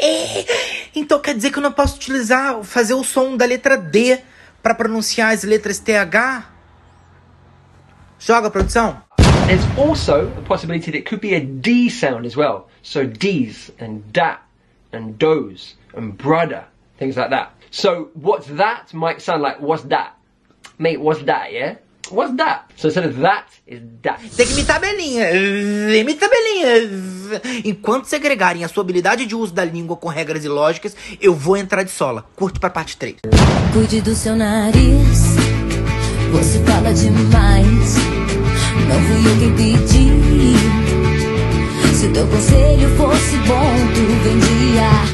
É, então quer dizer que eu não posso utilizar, fazer o som da letra D para pronunciar as letras TH? Joga, produção. There's also a possibility that it could be a D sound as well. So D's and dat and does and brother, things like that. So what's that might sound like what's that? Mate, what's that, yeah? What's that? So instead of that, is that. Tem que imitar Belinha. Imita Belinha. Enquanto segregarem a sua habilidade de uso da língua com regras e lógicas, eu vou entrar de sola. Curte pra parte 3. Cuide do seu nariz. Você fala demais. Não fui eu quem pedi. Se teu conselho fosse bom, tu vendia.